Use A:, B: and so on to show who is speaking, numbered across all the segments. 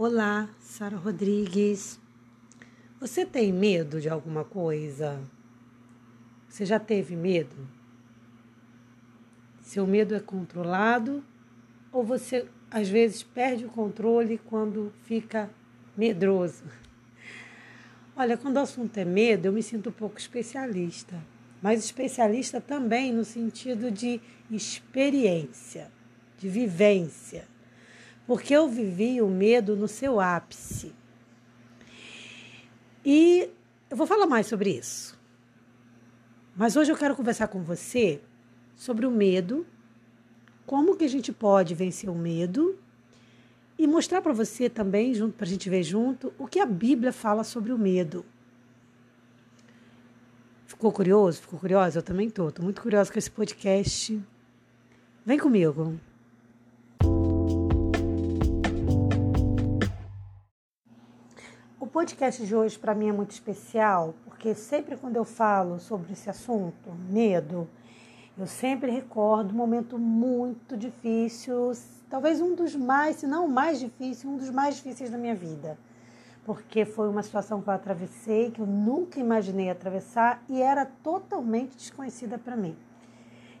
A: Olá, Sara Rodrigues. Você tem medo de alguma coisa? Você já teve medo? Seu medo é controlado ou você às vezes perde o controle quando fica medroso? Olha, quando o assunto é medo, eu me sinto um pouco especialista, mas especialista também no sentido de experiência, de vivência, porque eu vivi o medo no seu ápice. E eu vou falar mais sobre isso. Mas hoje eu quero conversar com você sobre o medo, como que a gente pode vencer o medo e mostrar para você também, junto para a gente ver junto, o que a Bíblia fala sobre o medo. Ficou curioso? Ficou curiosa? Eu também tô. Tô muito curiosa com esse podcast. Vem comigo. Podcast de hoje para mim é muito especial, porque sempre quando eu falo sobre esse assunto, medo, eu sempre recordo um momento muito difícil, talvez um dos mais, se não o mais difícil, um dos mais difíceis da minha vida. Porque foi uma situação que eu atravessei, que eu nunca imaginei atravessar e era totalmente desconhecida para mim,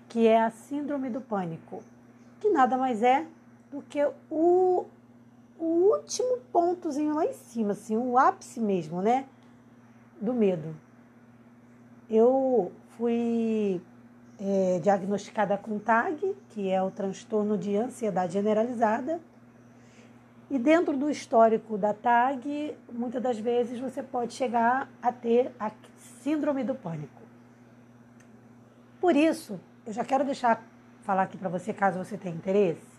A: que é a síndrome do pânico, que nada mais é do que o, o último pontozinho lá em cima, assim, o ápice mesmo, né, do medo. Eu fui é, diagnosticada com TAG, que é o transtorno de ansiedade generalizada. E dentro do histórico da TAG, muitas das vezes você pode chegar a ter a síndrome do pânico. Por isso, eu já quero deixar falar aqui para você, caso você tenha interesse,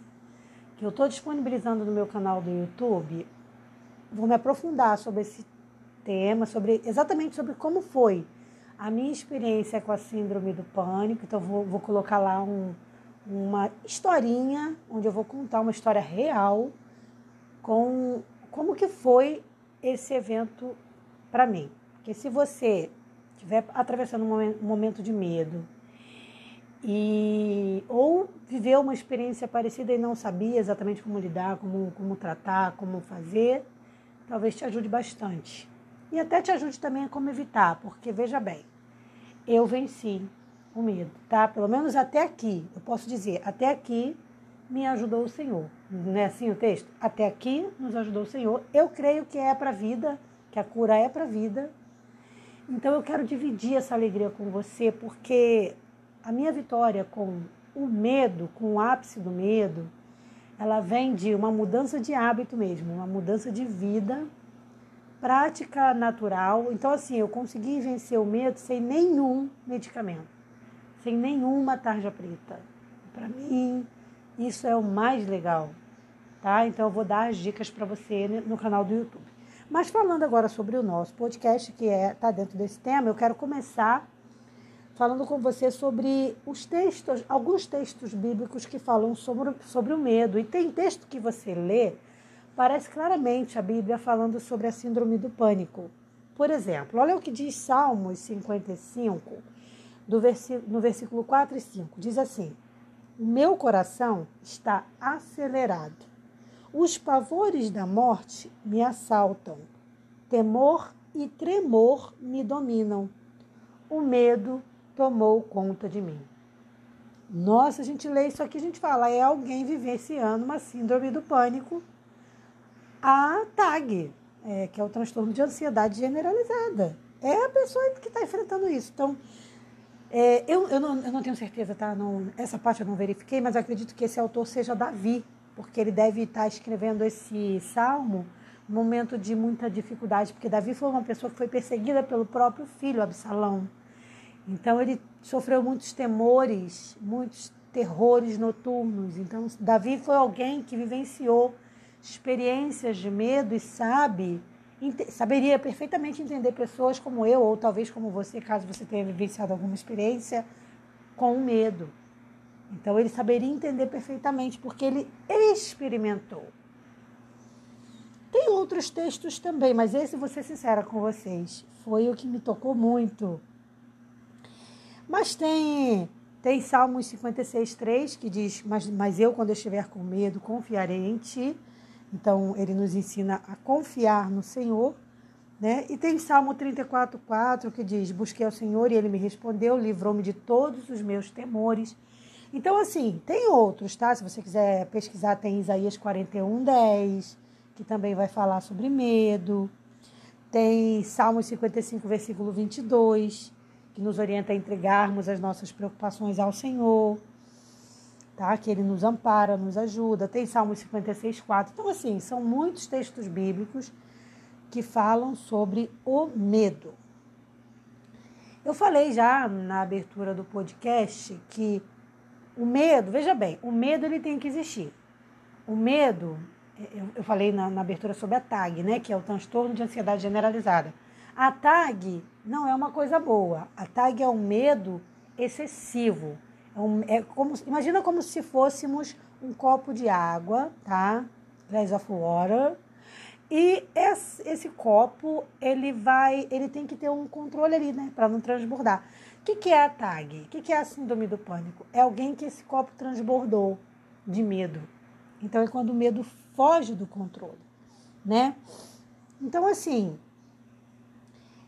A: que eu estou disponibilizando no meu canal do YouTube. Vou me aprofundar sobre esse tema, sobre exatamente sobre como foi a minha experiência com a síndrome do pânico, então vou, vou colocar lá um, uma historinha, onde eu vou contar uma história real com como que foi esse evento para mim. Porque se você estiver atravessando um momento de medo e viveu uma experiência parecida e não sabia exatamente como lidar, como, como tratar, como fazer, talvez te ajude bastante. E até te ajude também a como evitar, porque veja bem, eu venci o medo, tá? Pelo menos até aqui, eu posso dizer, até aqui me ajudou o Senhor. Não é assim o texto? Até aqui nos ajudou o Senhor. Eu creio que é para a vida, que a cura é para a vida. Então eu quero dividir essa alegria com você, porque a minha vitória com o medo, com o ápice do medo, ela vem de uma mudança de hábito mesmo, uma mudança de vida prática natural. Então, assim, eu consegui vencer o medo sem nenhum medicamento, sem nenhuma tarja preta. Para mim, isso é o mais legal, tá? Então, eu vou dar as dicas para você no canal do YouTube. Mas falando agora sobre o nosso podcast, que é tá dentro desse tema, eu quero começar falando com você sobre os textos, alguns textos bíblicos que falam sobre, sobre o medo. E tem texto que você lê Parece claramente a Bíblia falando sobre a síndrome do pânico. Por exemplo, olha o que diz Salmos 55, do no versículo 4 e 5. Diz assim: meu coração está acelerado. Os pavores da morte me assaltam. Temor e tremor me dominam. O medo tomou conta de mim. Nossa, a gente lê isso aqui, a gente fala, é alguém vivenciando uma síndrome do pânico a TAG, é, que é o transtorno de ansiedade generalizada. É a pessoa que está enfrentando isso. Então, é, eu, eu, não, eu não tenho certeza, tá? Não, essa parte eu não verifiquei, mas acredito que esse autor seja Davi, porque ele deve estar tá escrevendo esse salmo no momento de muita dificuldade, porque Davi foi uma pessoa que foi perseguida pelo próprio filho Absalão. Então ele sofreu muitos temores, muitos terrores noturnos. Então Davi foi alguém que vivenciou experiências de medo e sabe, saberia perfeitamente entender pessoas como eu, ou talvez como você, caso você tenha vivenciado alguma experiência com medo. Então ele saberia entender perfeitamente, porque ele experimentou. Tem outros textos também, mas esse, vou ser sincera com vocês, foi o que me tocou muito. Mas tem tem Salmos 56, 3, que diz: mas, mas eu, quando estiver com medo, confiarei em ti Então, ele nos ensina a confiar no Senhor, né? E tem Salmo 34:4 que diz: "Busquei ao Senhor e ele me respondeu, livrou-me de todos os meus temores". Então, assim, tem outros, tá? Se você quiser pesquisar, tem Isaías 41:10, que também vai falar sobre medo. Tem Salmos 55, versículo 22, que nos orienta a entregarmos as nossas preocupações ao Senhor tá? Que ele nos ampara, nos ajuda. Tem Salmos 56, 4. Então, assim, são muitos textos bíblicos que falam sobre o medo. Eu falei já na abertura do podcast que o medo, veja bem, o medo ele tem que existir. O medo, eu, falei na, na abertura sobre a TAG, né, que é o transtorno de ansiedade generalizada. A TAG não é uma coisa boa. A TAG é um medo excessivo é, um, é como, imagina como se fôssemos um copo de água, tá? Glass of water. E esse, esse, copo, ele vai, ele tem que ter um controle ali, né, para não transbordar. O que, que é a TAG? O que, que é a síndrome do pânico? É alguém que esse copo transbordou de medo. Então é quando o medo foge do controle, né? Então assim,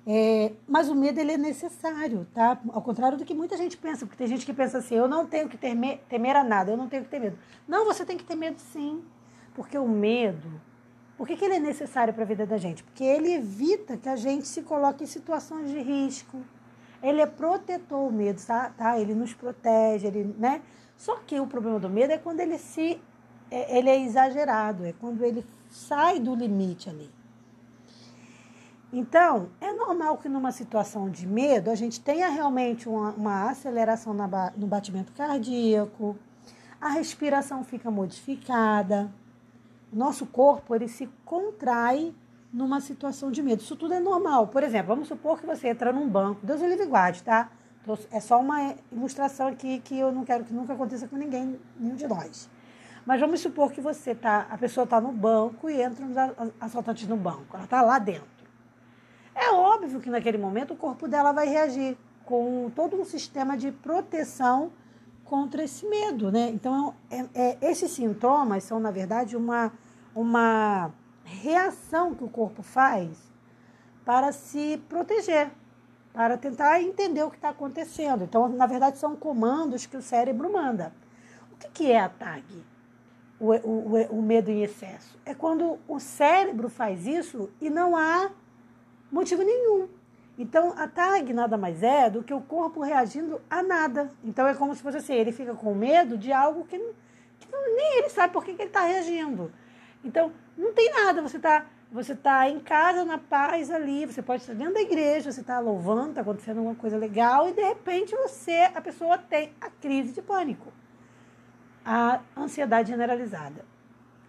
A: é, mas o medo ele é necessário, tá? Ao contrário do que muita gente pensa, porque tem gente que pensa assim: eu não tenho que temer, temer a nada, eu não tenho que ter medo. Não, você tem que ter medo sim, porque o medo, por que, que ele é necessário para a vida da gente? Porque ele evita que a gente se coloque em situações de risco. Ele é protetor, o medo, tá? tá? Ele nos protege, ele, né? Só que o problema do medo é quando ele se, é, ele é exagerado, é quando ele sai do limite ali. Então, é normal que numa situação de medo a gente tenha realmente uma, uma aceleração na, no batimento cardíaco, a respiração fica modificada, o nosso corpo ele se contrai numa situação de medo. Isso tudo é normal. Por exemplo, vamos supor que você entra num banco, Deus ele guarde, tá? É só uma ilustração aqui que eu não quero que nunca aconteça com ninguém, nenhum de nós. Mas vamos supor que você tá, a pessoa está no banco e entra os assaltantes no banco. Ela está lá dentro. É óbvio que naquele momento o corpo dela vai reagir com todo um sistema de proteção contra esse medo, né? Então, é, é, esses sintomas são, na verdade, uma, uma reação que o corpo faz para se proteger, para tentar entender o que está acontecendo. Então, na verdade, são comandos que o cérebro manda. O que, que é a TAG? O, o, o medo em excesso. É quando o cérebro faz isso e não há motivo nenhum. Então, a tag nada mais é do que o corpo reagindo a nada. Então, é como se fosse assim, ele fica com medo de algo que, que nem ele sabe por que, que ele está reagindo. Então, não tem nada, você está você tá em casa, na paz ali, você pode estar dentro da igreja, você está louvando, está acontecendo alguma coisa legal e de repente você, a pessoa tem a crise de pânico, a ansiedade generalizada.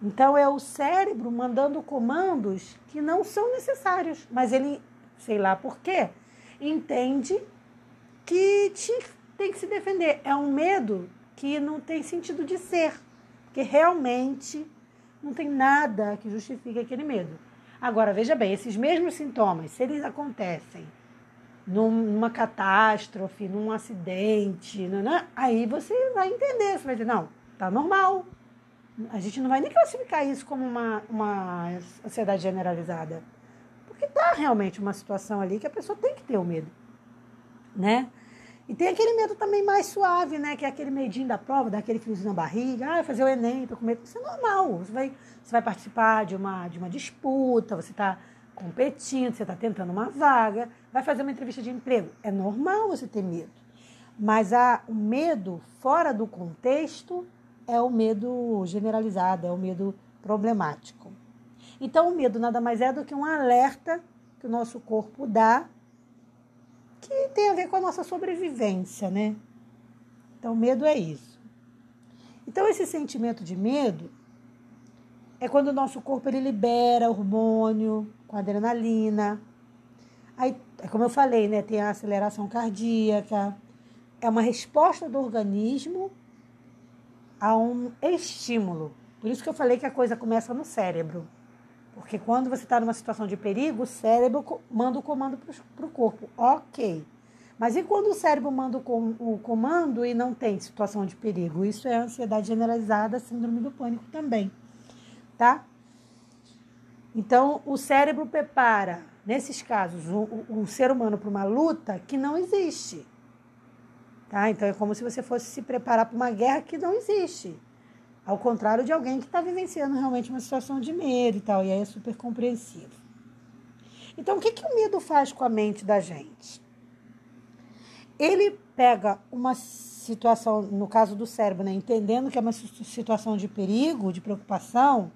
A: Então é o cérebro mandando comandos que não são necessários, mas ele, sei lá por quê, entende que tem que se defender. É um medo que não tem sentido de ser, porque realmente não tem nada que justifique aquele medo. Agora, veja bem, esses mesmos sintomas, se eles acontecem numa catástrofe, num acidente, aí você vai entender, você vai dizer, não, tá normal, a gente não vai nem classificar isso como uma, uma ansiedade generalizada. Porque tá realmente uma situação ali que a pessoa tem que ter o medo, né? E tem aquele medo também mais suave, né? Que é aquele medinho da prova, daquele friozinho na barriga. Ah, fazer o Enem, tô com medo. Isso é normal. Você vai, você vai participar de uma, de uma disputa, você está competindo, você está tentando uma vaga, vai fazer uma entrevista de emprego. É normal você ter medo. Mas a, o medo fora do contexto é o medo generalizado, é o medo problemático. Então, o medo nada mais é do que um alerta que o nosso corpo dá, que tem a ver com a nossa sobrevivência, né? Então, medo é isso. Então, esse sentimento de medo é quando o nosso corpo ele libera hormônio com adrenalina. Aí, é como eu falei, né? Tem a aceleração cardíaca. É uma resposta do organismo a um estímulo. Por isso que eu falei que a coisa começa no cérebro. Porque quando você está numa situação de perigo, o cérebro manda o comando para o corpo. Ok. Mas e quando o cérebro manda o comando e não tem situação de perigo? Isso é ansiedade generalizada, síndrome do pânico também. Tá? Então, o cérebro prepara, nesses casos, o, o, o ser humano para uma luta que não existe. Tá? Então, é como se você fosse se preparar para uma guerra que não existe. Ao contrário de alguém que está vivenciando realmente uma situação de medo e tal. E aí é super compreensivo. Então, o que, que o medo faz com a mente da gente? Ele pega uma situação, no caso do cérebro, né, entendendo que é uma situação de perigo, de preocupação,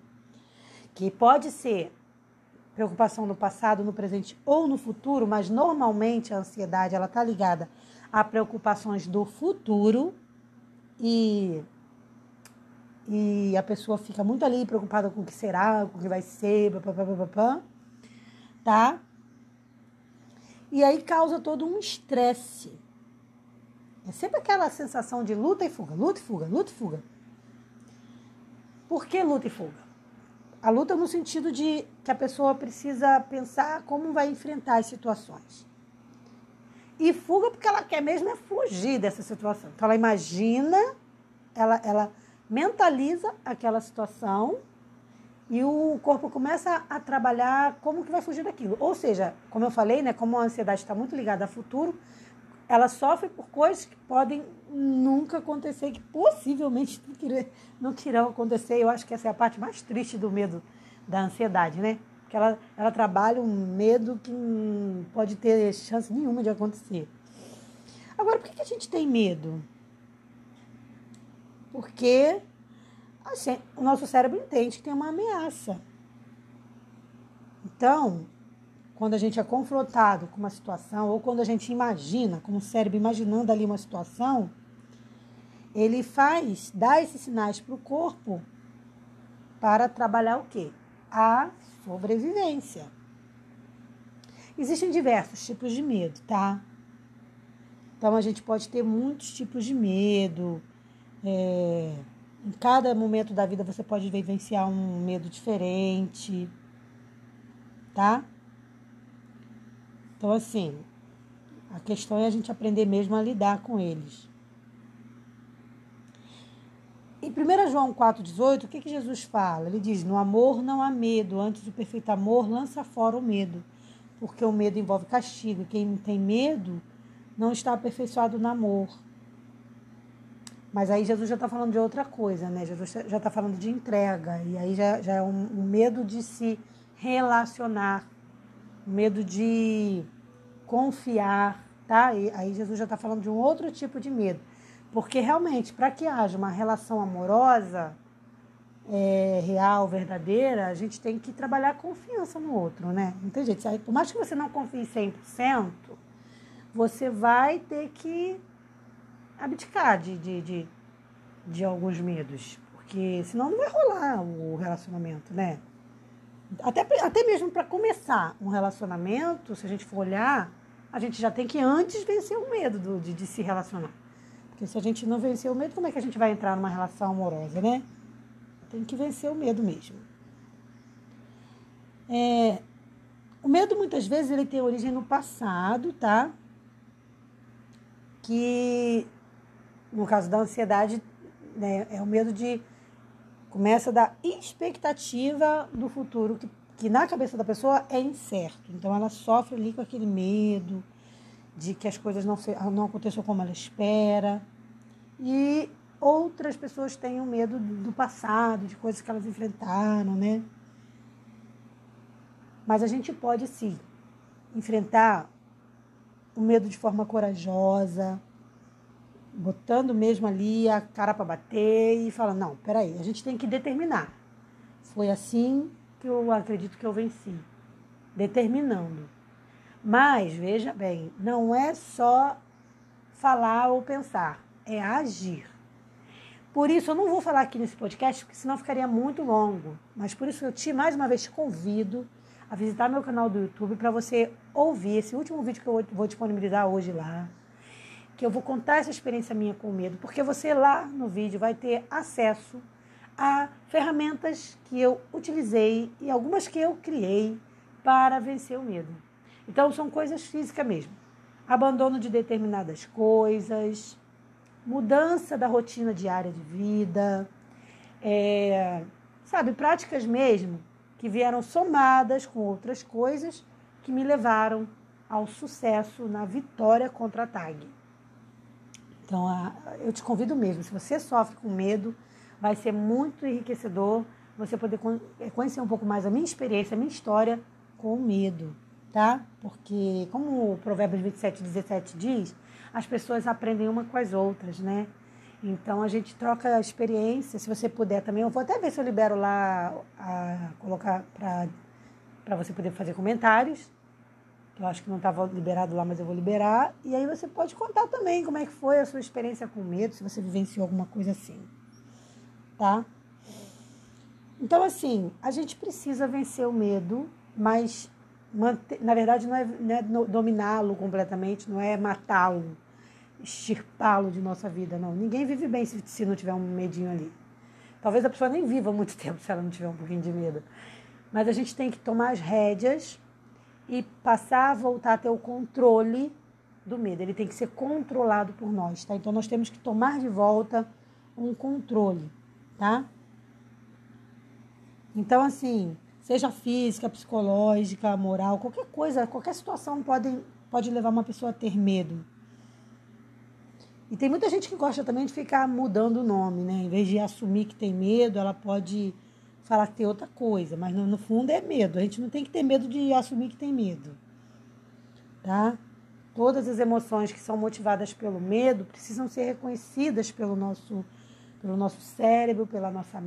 A: que pode ser preocupação no passado, no presente ou no futuro, mas normalmente a ansiedade ela está ligada a preocupações do futuro e e a pessoa fica muito ali preocupada com o que será, com o que vai ser, papapá, tá? E aí causa todo um estresse. É sempre aquela sensação de luta e fuga, luta e fuga, luta e fuga. Por que luta e fuga? A luta no sentido de que a pessoa precisa pensar como vai enfrentar as situações. E fuga porque ela quer mesmo é fugir dessa situação. Então ela imagina, ela, ela mentaliza aquela situação e o corpo começa a trabalhar como que vai fugir daquilo. Ou seja, como eu falei, né, como a ansiedade está muito ligada ao futuro, ela sofre por coisas que podem nunca acontecer, que possivelmente não, querem, acontecer. Eu acho que essa é a parte mais triste do medo da ansiedade, né? Porque ela, ela trabalha um medo que não pode ter chance nenhuma de acontecer. Agora, por que a gente tem medo? Porque assim, o nosso cérebro entende que tem uma ameaça. Então, quando a gente é confrontado com uma situação, ou quando a gente imagina, como o cérebro imaginando ali uma situação, ele faz, dá esses sinais para o corpo para trabalhar o quê? A sobrevivência. Existem diversos tipos de medo, tá? Então a gente pode ter muitos tipos de medo. É, em cada momento da vida você pode vivenciar um medo diferente, tá? Então, assim, a questão é a gente aprender mesmo a lidar com eles. Em 1 João 4,18, o que, que Jesus fala? Ele diz: No amor não há medo, antes o perfeito amor lança fora o medo, porque o medo envolve castigo. Quem tem medo não está aperfeiçoado no amor. Mas aí Jesus já está falando de outra coisa, né? Jesus já está falando de entrega. E aí já, já é um, um medo de se relacionar, medo de confiar, tá? E aí Jesus já está falando de um outro tipo de medo. Porque realmente, para que haja uma relação amorosa, é, real, verdadeira, a gente tem que trabalhar a confiança no outro, né? Não tem jeito. Por mais que você não confie 100%, você vai ter que abdicar de, de, de, de alguns medos. Porque senão não vai rolar o relacionamento, né? Até, até mesmo para começar um relacionamento, se a gente for olhar, a gente já tem que antes vencer o medo do, de, de se relacionar. Porque se a gente não vencer o medo, como é que a gente vai entrar numa relação amorosa, né? Tem que vencer o medo mesmo. É, o medo, muitas vezes, ele tem origem no passado, tá? Que no caso da ansiedade, né, é o medo de. Começa da expectativa do futuro, que, que na cabeça da pessoa é incerto. Então ela sofre ali com aquele medo de que as coisas não, se, não aconteçam como ela espera. E outras pessoas têm o medo do passado, de coisas que elas enfrentaram, né? Mas a gente pode sim enfrentar o medo de forma corajosa, botando mesmo ali a cara para bater e falando, não, peraí, a gente tem que determinar. Foi assim que eu acredito que eu venci. Determinando. Mas, veja bem, não é só falar ou pensar, é agir. Por isso, eu não vou falar aqui nesse podcast, porque senão ficaria muito longo. Mas por isso eu te, mais uma vez, te convido a visitar meu canal do YouTube para você ouvir esse último vídeo que eu vou disponibilizar hoje lá que eu vou contar essa experiência minha com medo, porque você lá no vídeo vai ter acesso a ferramentas que eu utilizei e algumas que eu criei para vencer o medo. Então são coisas físicas mesmo. Abandono de determinadas coisas, mudança da rotina diária de vida, é, sabe, práticas mesmo que vieram somadas com outras coisas que me levaram ao sucesso na vitória contra a TAG. Então, eu te convido mesmo, se você sofre com medo, vai ser muito enriquecedor você poder é, conhecer um pouco mais a minha experiência, a minha história com o medo, tá? Porque, como o Provérbios 27, 17 diz, as pessoas aprendem uma com as outras, né? Então a gente troca experiência. Se você puder também, eu vou até ver se eu libero lá a colocar para você poder fazer comentários. Eu acho que não estava liberado lá, mas eu vou liberar. E aí você pode contar também como é que foi a sua experiência com medo, se você vivenciou alguma coisa assim. Tá? Então, assim, a gente precisa vencer o medo, mas manter, na verdade não é, é dominá-lo completamente, não é matá-lo extirpá-lo de nossa vida, não. Ninguém vive bem se, se não tiver um medinho ali. Talvez a pessoa nem viva muito tempo se ela não tiver um pouquinho de medo. Mas a gente tem que tomar as rédeas e passar a voltar a ter o controle do medo. Ele tem que ser controlado por nós, tá? Então nós temos que tomar de volta um controle, tá? Então, assim, seja física, psicológica, moral, qualquer coisa, qualquer situação pode, pode levar uma pessoa a ter medo. E tem muita gente que gosta também de ficar mudando o nome, né? Em vez de assumir que tem medo, ela pode falar que tem outra coisa, mas no, no fundo é medo. A gente não tem que ter medo de assumir que tem medo, tá? Todas as emoções que são motivadas pelo medo precisam ser reconhecidas pelo nosso, pelo nosso cérebro, pela nossa,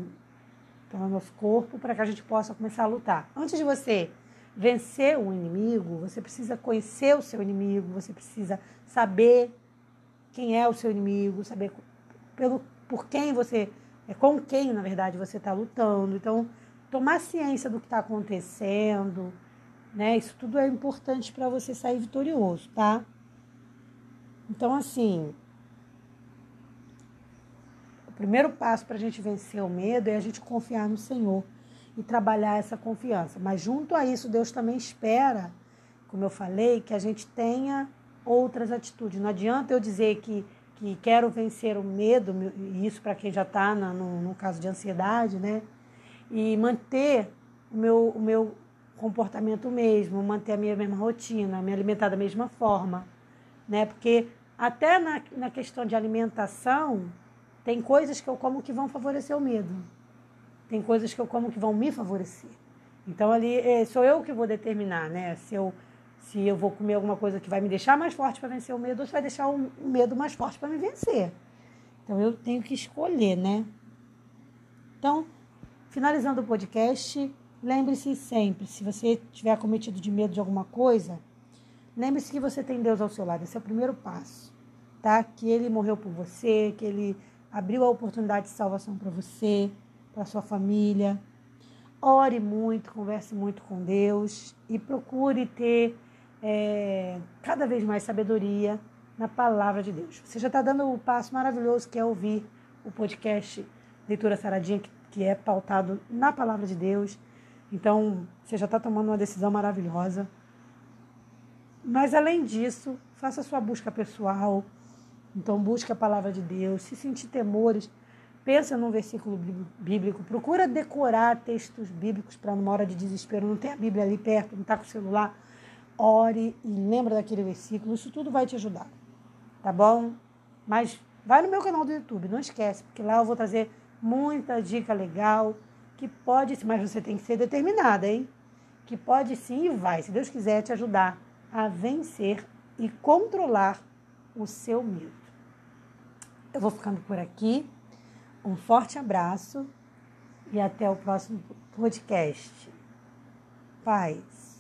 A: pelo nosso corpo, para que a gente possa começar a lutar. Antes de você vencer um inimigo, você precisa conhecer o seu inimigo, você precisa saber quem é o seu inimigo, saber pelo, por quem você, é, com quem, na verdade, você está lutando. Então, tomar ciência do que está acontecendo, né? Isso tudo é importante para você sair vitorioso, tá? Então, assim, primeiro passo para a gente vencer o medo é a gente confiar no Senhor e trabalhar essa confiança. Mas junto a isso, Deus também espera, como eu falei, que a gente tenha outras atitudes. Não adianta eu dizer que, que quero vencer o medo, e isso para quem já está no, no caso de ansiedade, né? E manter o meu, o meu comportamento mesmo, manter a minha mesma rotina, me alimentar da mesma forma, né? Porque até na, na questão de alimentação, tem coisas que eu como que vão favorecer o medo. Tem coisas que eu como que vão me favorecer. Então ali é, sou eu que vou determinar, né? Se eu se eu vou comer alguma coisa que vai me deixar mais forte para vencer o medo ou se vai deixar o medo mais forte para me vencer. Então eu tenho que escolher, né? Então, finalizando o podcast, lembre-se sempre, se você tiver cometido de medo de alguma coisa, lembre-se que você tem Deus ao seu lado. Esse é o primeiro passo, tá? Que ele morreu por você, que ele abriu a oportunidade de salvação para você, para sua família. Ore muito, converse muito com Deus e procure ter é, cada vez mais sabedoria na palavra de Deus. Você já está dando o passo maravilhoso que é ouvir o podcast Leitura Saradinha, que, que é pautado na palavra de Deus. Então, você já está tomando uma decisão maravilhosa. Mas, além disso, faça sua busca pessoal. Então, busque a palavra de Deus. Se sentir temores, pensa num versículo bíblico. Procura decorar textos bíblicos para, numa hora de desespero, não tem a Bíblia ali perto, não está com o celular ore e lembra daquele versículo, isso tudo vai te ajudar, tá bom? Mas vai no meu canal do YouTube, não esquece, porque lá eu vou trazer muita dica legal que pode, mas você tem que ser determinada, hein? Que pode sim e vai, se Deus quiser, te ajudar a vencer e controlar o seu medo. Eu vou ficando por aqui. Um forte abraço e até o próximo podcast. Paz.